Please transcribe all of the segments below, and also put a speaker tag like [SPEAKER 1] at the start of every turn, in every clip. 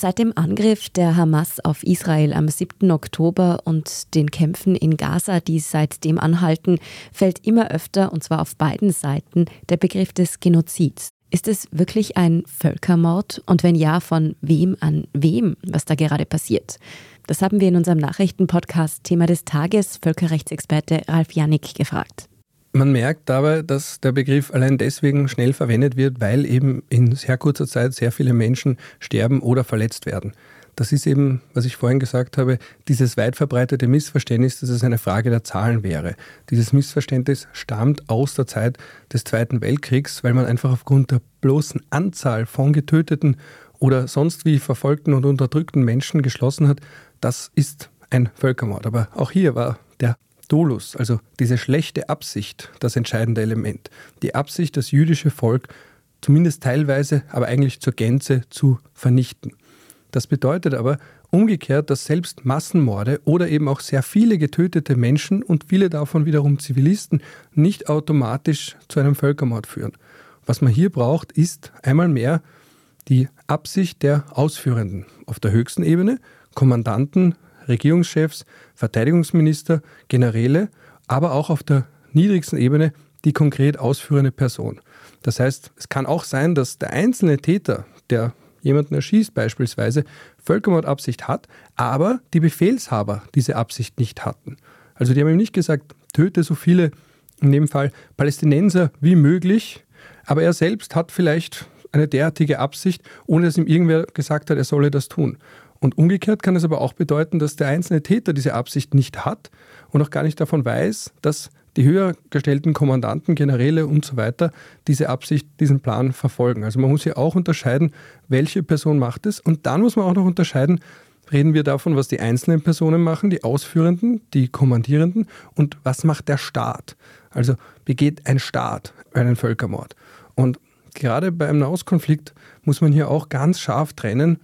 [SPEAKER 1] Seit dem Angriff der Hamas auf Israel am 7. Oktober und den Kämpfen in Gaza, die seitdem anhalten, fällt immer öfter, und zwar auf beiden Seiten, der Begriff des Genozids. Ist es wirklich ein Völkermord? Und wenn ja, von wem an wem, was da gerade passiert? Das haben wir in unserem Nachrichtenpodcast Thema des Tages Völkerrechtsexperte Ralf Janik gefragt.
[SPEAKER 2] Man merkt dabei, dass der Begriff allein deswegen schnell verwendet wird, weil eben in sehr kurzer Zeit sehr viele Menschen sterben oder verletzt werden. Das ist eben, was ich vorhin gesagt habe, dieses weit verbreitete Missverständnis, dass es eine Frage der Zahlen wäre. Dieses Missverständnis stammt aus der Zeit des Zweiten Weltkriegs, weil man einfach aufgrund der bloßen Anzahl von getöteten oder sonst wie verfolgten und unterdrückten Menschen geschlossen hat, das ist ein Völkermord. Aber auch hier war der Dolus, also diese schlechte Absicht, das entscheidende Element. Die Absicht, das jüdische Volk zumindest teilweise, aber eigentlich zur Gänze zu vernichten. Das bedeutet aber umgekehrt, dass selbst Massenmorde oder eben auch sehr viele getötete Menschen und viele davon wiederum Zivilisten nicht automatisch zu einem Völkermord führen. Was man hier braucht, ist einmal mehr die Absicht der Ausführenden auf der höchsten Ebene, Kommandanten, Regierungschefs, Verteidigungsminister, Generäle, aber auch auf der niedrigsten Ebene die konkret ausführende Person. Das heißt, es kann auch sein, dass der einzelne Täter, der jemanden erschießt beispielsweise, Völkermordabsicht hat, aber die Befehlshaber diese Absicht nicht hatten. Also die haben ihm nicht gesagt, töte so viele, in dem Fall Palästinenser wie möglich, aber er selbst hat vielleicht eine derartige Absicht, ohne dass ihm irgendwer gesagt hat, er solle das tun. Und umgekehrt kann es aber auch bedeuten, dass der einzelne Täter diese Absicht nicht hat und auch gar nicht davon weiß, dass die höher gestellten Kommandanten, Generäle und so weiter diese Absicht, diesen Plan verfolgen. Also man muss hier auch unterscheiden, welche Person macht es. Und dann muss man auch noch unterscheiden, reden wir davon, was die einzelnen Personen machen, die Ausführenden, die Kommandierenden und was macht der Staat. Also begeht ein Staat einen Völkermord. Und gerade bei einem Nahostkonflikt muss man hier auch ganz scharf trennen,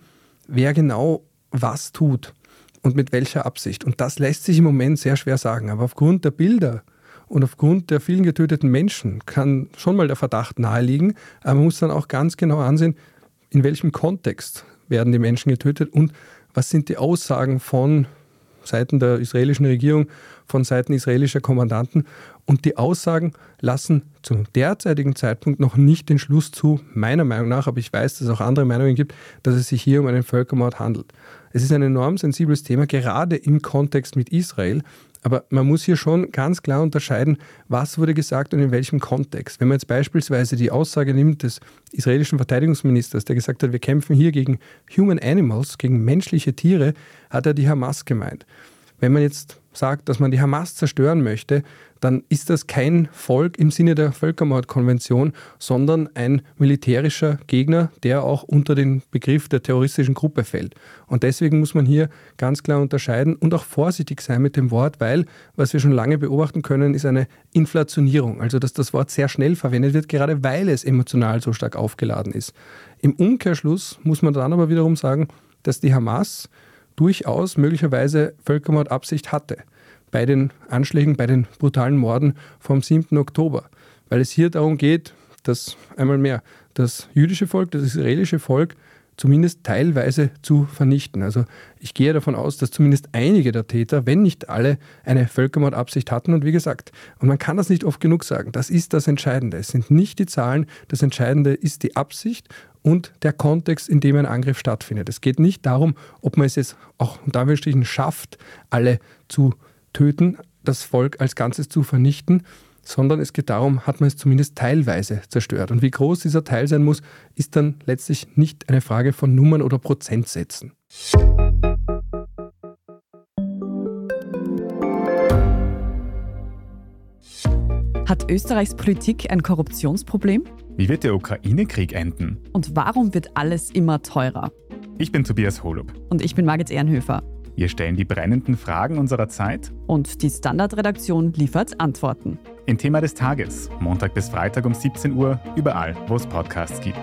[SPEAKER 2] wer genau was tut und mit welcher Absicht. Und das lässt sich im Moment sehr schwer sagen. Aber aufgrund der Bilder und aufgrund der vielen getöteten Menschen kann schon mal der Verdacht naheliegen. Aber man muss dann auch ganz genau ansehen, in welchem Kontext werden die Menschen getötet und was sind die Aussagen von Seiten der israelischen Regierung, von Seiten israelischer Kommandanten. Und die Aussagen lassen zum derzeitigen Zeitpunkt noch nicht den Schluss zu, meiner Meinung nach, aber ich weiß, dass es auch andere Meinungen gibt, dass es sich hier um einen Völkermord handelt. Es ist ein enorm sensibles Thema, gerade im Kontext mit Israel. Aber man muss hier schon ganz klar unterscheiden, was wurde gesagt und in welchem Kontext. Wenn man jetzt beispielsweise die Aussage nimmt des israelischen Verteidigungsministers, der gesagt hat, wir kämpfen hier gegen Human Animals, gegen menschliche Tiere, hat er die Hamas gemeint. Wenn man jetzt sagt, dass man die Hamas zerstören möchte, dann ist das kein Volk im Sinne der Völkermordkonvention, sondern ein militärischer Gegner, der auch unter den Begriff der terroristischen Gruppe fällt. Und deswegen muss man hier ganz klar unterscheiden und auch vorsichtig sein mit dem Wort, weil, was wir schon lange beobachten können, ist eine Inflationierung. Also, dass das Wort sehr schnell verwendet wird, gerade weil es emotional so stark aufgeladen ist. Im Umkehrschluss muss man dann aber wiederum sagen, dass die Hamas durchaus möglicherweise Völkermordabsicht hatte bei den Anschlägen, bei den brutalen Morden vom 7. Oktober. Weil es hier darum geht, dass einmal mehr das jüdische Volk, das israelische Volk zumindest teilweise zu vernichten. Also ich gehe davon aus, dass zumindest einige der Täter, wenn nicht alle, eine Völkermordabsicht hatten. Und wie gesagt, und man kann das nicht oft genug sagen, das ist das Entscheidende. Es sind nicht die Zahlen, das Entscheidende ist die Absicht und der Kontext, in dem ein Angriff stattfindet. Es geht nicht darum, ob man es jetzt auch unter Anführungsstrichen schafft, alle zu töten, das Volk als Ganzes zu vernichten, sondern es geht darum, hat man es zumindest teilweise zerstört. Und wie groß dieser Teil sein muss, ist dann letztlich nicht eine Frage von Nummern oder Prozentsätzen.
[SPEAKER 1] Hat Österreichs Politik ein Korruptionsproblem?
[SPEAKER 3] Wie wird der Ukraine-Krieg enden?
[SPEAKER 1] Und warum wird alles immer teurer?
[SPEAKER 3] Ich bin Tobias Holub.
[SPEAKER 1] Und ich bin Margit Ehrenhöfer.
[SPEAKER 3] Wir stellen die brennenden Fragen unserer Zeit.
[SPEAKER 1] Und die Standardredaktion liefert Antworten.
[SPEAKER 3] Im Thema des Tages, Montag bis Freitag um 17 Uhr, überall, wo es Podcasts gibt.